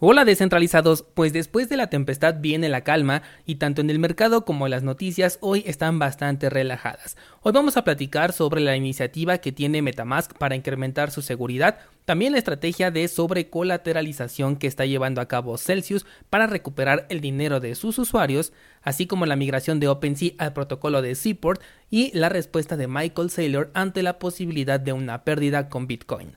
Hola descentralizados, pues después de la tempestad viene la calma y tanto en el mercado como en las noticias hoy están bastante relajadas. Hoy vamos a platicar sobre la iniciativa que tiene Metamask para incrementar su seguridad, también la estrategia de sobrecolateralización que está llevando a cabo Celsius para recuperar el dinero de sus usuarios, así como la migración de OpenSea al protocolo de Seaport y la respuesta de Michael Saylor ante la posibilidad de una pérdida con Bitcoin.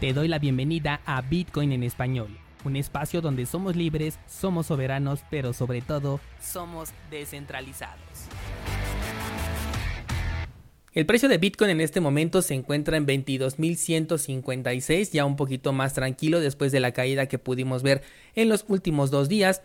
Te doy la bienvenida a Bitcoin en español, un espacio donde somos libres, somos soberanos, pero sobre todo somos descentralizados. El precio de Bitcoin en este momento se encuentra en 22.156, ya un poquito más tranquilo después de la caída que pudimos ver en los últimos dos días.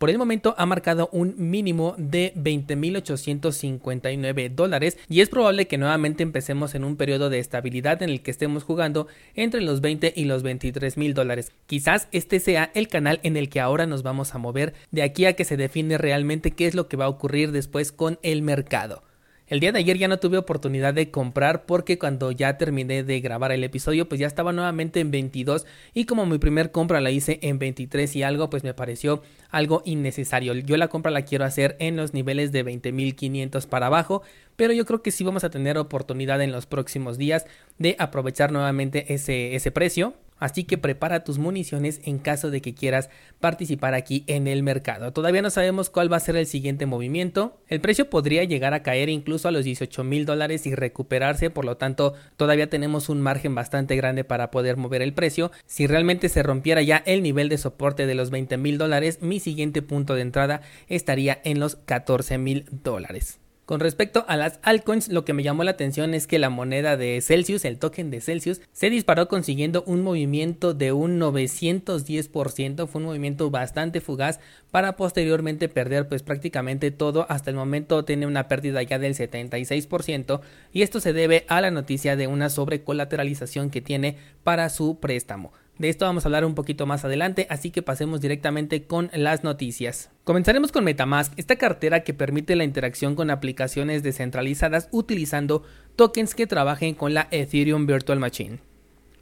Por el momento ha marcado un mínimo de 20.859 dólares y es probable que nuevamente empecemos en un periodo de estabilidad en el que estemos jugando entre los 20 y los 23 mil dólares. Quizás este sea el canal en el que ahora nos vamos a mover de aquí a que se define realmente qué es lo que va a ocurrir después con el mercado. El día de ayer ya no tuve oportunidad de comprar porque cuando ya terminé de grabar el episodio pues ya estaba nuevamente en 22 y como mi primer compra la hice en 23 y algo pues me pareció algo innecesario. Yo la compra la quiero hacer en los niveles de 20.500 para abajo pero yo creo que sí vamos a tener oportunidad en los próximos días de aprovechar nuevamente ese, ese precio. Así que prepara tus municiones en caso de que quieras participar aquí en el mercado. Todavía no sabemos cuál va a ser el siguiente movimiento. El precio podría llegar a caer incluso a los 18 mil dólares y recuperarse. Por lo tanto, todavía tenemos un margen bastante grande para poder mover el precio. Si realmente se rompiera ya el nivel de soporte de los 20 mil dólares, mi siguiente punto de entrada estaría en los 14 mil dólares. Con respecto a las altcoins, lo que me llamó la atención es que la moneda de Celsius, el token de Celsius, se disparó consiguiendo un movimiento de un 910%, fue un movimiento bastante fugaz para posteriormente perder pues prácticamente todo, hasta el momento tiene una pérdida ya del 76% y esto se debe a la noticia de una sobrecolateralización que tiene para su préstamo. De esto vamos a hablar un poquito más adelante, así que pasemos directamente con las noticias. Comenzaremos con Metamask, esta cartera que permite la interacción con aplicaciones descentralizadas utilizando tokens que trabajen con la Ethereum Virtual Machine.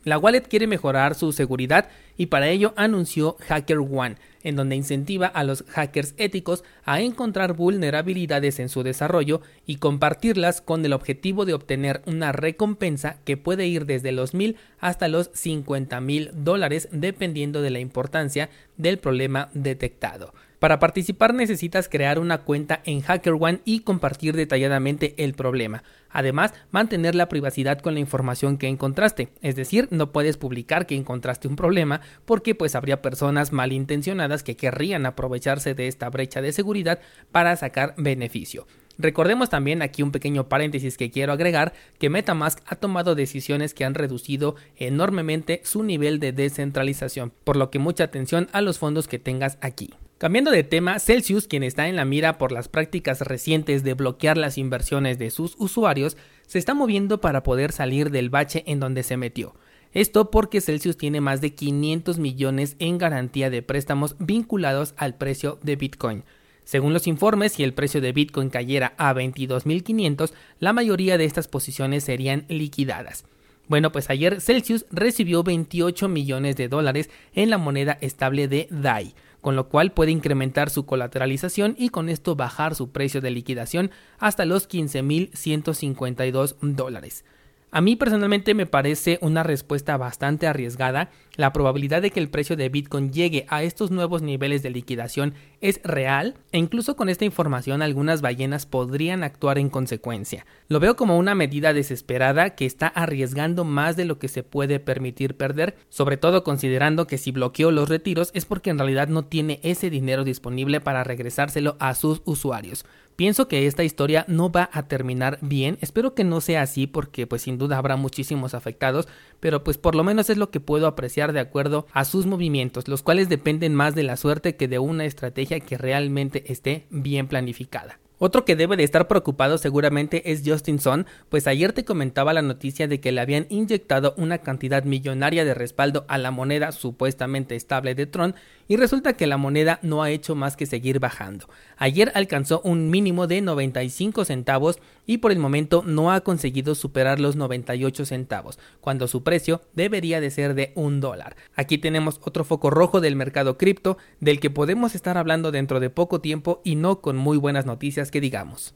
La wallet quiere mejorar su seguridad y para ello anunció HackerOne, en donde incentiva a los hackers éticos a encontrar vulnerabilidades en su desarrollo y compartirlas con el objetivo de obtener una recompensa que puede ir desde los mil hasta los 50 mil dólares dependiendo de la importancia del problema detectado. Para participar necesitas crear una cuenta en HackerOne y compartir detalladamente el problema. Además, mantener la privacidad con la información que encontraste, es decir, no puedes publicar que encontraste un problema porque pues habría personas malintencionadas que querrían aprovecharse de esta brecha de seguridad para sacar beneficio. Recordemos también aquí un pequeño paréntesis que quiero agregar que Metamask ha tomado decisiones que han reducido enormemente su nivel de descentralización, por lo que mucha atención a los fondos que tengas aquí. Cambiando de tema, Celsius, quien está en la mira por las prácticas recientes de bloquear las inversiones de sus usuarios, se está moviendo para poder salir del bache en donde se metió. Esto porque Celsius tiene más de 500 millones en garantía de préstamos vinculados al precio de Bitcoin. Según los informes, si el precio de Bitcoin cayera a 22.500, la mayoría de estas posiciones serían liquidadas. Bueno, pues ayer Celsius recibió 28 millones de dólares en la moneda estable de DAI con lo cual puede incrementar su colateralización y con esto bajar su precio de liquidación hasta los 15.152 dólares. A mí personalmente me parece una respuesta bastante arriesgada. La probabilidad de que el precio de Bitcoin llegue a estos nuevos niveles de liquidación es real e incluso con esta información algunas ballenas podrían actuar en consecuencia. Lo veo como una medida desesperada que está arriesgando más de lo que se puede permitir perder, sobre todo considerando que si bloqueó los retiros es porque en realidad no tiene ese dinero disponible para regresárselo a sus usuarios. Pienso que esta historia no va a terminar bien, espero que no sea así porque pues sin duda habrá muchísimos afectados, pero pues por lo menos es lo que puedo apreciar de acuerdo a sus movimientos, los cuales dependen más de la suerte que de una estrategia que realmente esté bien planificada. Otro que debe de estar preocupado seguramente es Justin Sun, pues ayer te comentaba la noticia de que le habían inyectado una cantidad millonaria de respaldo a la moneda supuestamente estable de Tron y resulta que la moneda no ha hecho más que seguir bajando. Ayer alcanzó un mínimo de 95 centavos y por el momento no ha conseguido superar los 98 centavos, cuando su precio debería de ser de un dólar. Aquí tenemos otro foco rojo del mercado cripto del que podemos estar hablando dentro de poco tiempo y no con muy buenas noticias que digamos.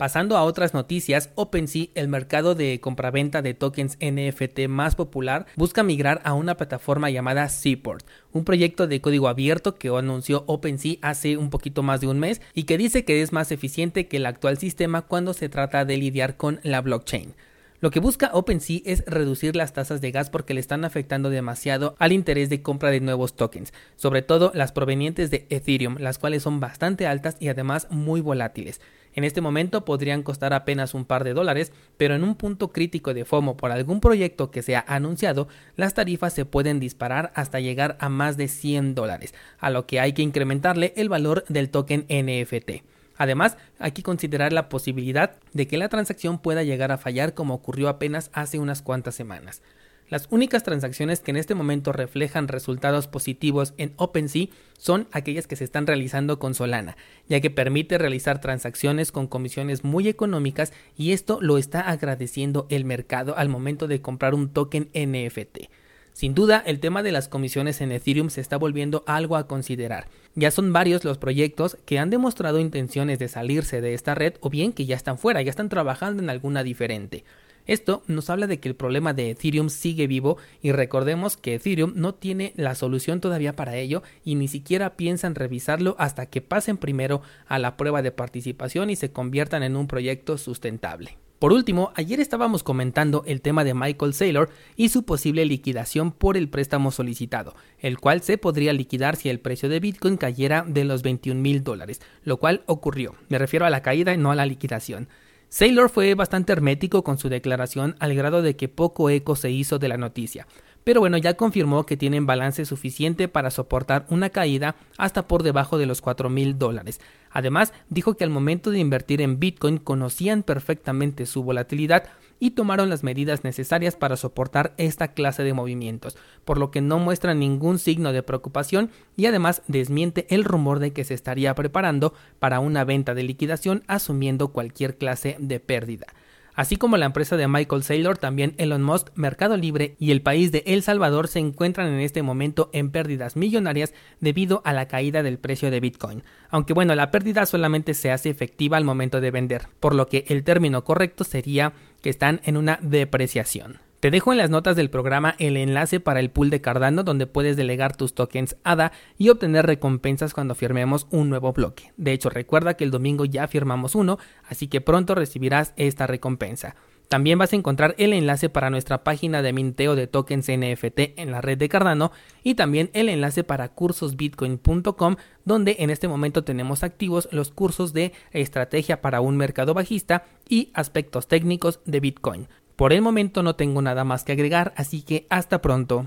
Pasando a otras noticias, OpenSea, el mercado de compraventa de tokens NFT más popular, busca migrar a una plataforma llamada Seaport, un proyecto de código abierto que anunció OpenSea hace un poquito más de un mes y que dice que es más eficiente que el actual sistema cuando se trata de lidiar con la blockchain. Lo que busca OpenSea es reducir las tasas de gas porque le están afectando demasiado al interés de compra de nuevos tokens, sobre todo las provenientes de Ethereum, las cuales son bastante altas y además muy volátiles. En este momento podrían costar apenas un par de dólares, pero en un punto crítico de FOMO por algún proyecto que se ha anunciado, las tarifas se pueden disparar hasta llegar a más de 100 dólares, a lo que hay que incrementarle el valor del token NFT. Además, hay que considerar la posibilidad de que la transacción pueda llegar a fallar como ocurrió apenas hace unas cuantas semanas. Las únicas transacciones que en este momento reflejan resultados positivos en OpenSea son aquellas que se están realizando con Solana, ya que permite realizar transacciones con comisiones muy económicas y esto lo está agradeciendo el mercado al momento de comprar un token NFT. Sin duda, el tema de las comisiones en Ethereum se está volviendo algo a considerar. Ya son varios los proyectos que han demostrado intenciones de salirse de esta red o bien que ya están fuera, ya están trabajando en alguna diferente. Esto nos habla de que el problema de Ethereum sigue vivo y recordemos que Ethereum no tiene la solución todavía para ello y ni siquiera piensan revisarlo hasta que pasen primero a la prueba de participación y se conviertan en un proyecto sustentable. Por último, ayer estábamos comentando el tema de Michael Saylor y su posible liquidación por el préstamo solicitado, el cual se podría liquidar si el precio de Bitcoin cayera de los 21 mil dólares, lo cual ocurrió. Me refiero a la caída y no a la liquidación. Saylor fue bastante hermético con su declaración al grado de que poco eco se hizo de la noticia pero bueno, ya confirmó que tienen balance suficiente para soportar una caída hasta por debajo de los 4 mil dólares. Además, dijo que al momento de invertir en Bitcoin conocían perfectamente su volatilidad y tomaron las medidas necesarias para soportar esta clase de movimientos, por lo que no muestra ningún signo de preocupación y además desmiente el rumor de que se estaría preparando para una venta de liquidación asumiendo cualquier clase de pérdida. Así como la empresa de Michael Saylor, también Elon Musk, Mercado Libre y el país de El Salvador se encuentran en este momento en pérdidas millonarias debido a la caída del precio de Bitcoin. Aunque bueno, la pérdida solamente se hace efectiva al momento de vender, por lo que el término correcto sería que están en una depreciación. Te dejo en las notas del programa el enlace para el pool de Cardano donde puedes delegar tus tokens ADA y obtener recompensas cuando firmemos un nuevo bloque. De hecho, recuerda que el domingo ya firmamos uno, así que pronto recibirás esta recompensa. También vas a encontrar el enlace para nuestra página de minteo de tokens NFT en la red de Cardano y también el enlace para cursosbitcoin.com donde en este momento tenemos activos los cursos de estrategia para un mercado bajista y aspectos técnicos de Bitcoin. Por el momento no tengo nada más que agregar, así que hasta pronto.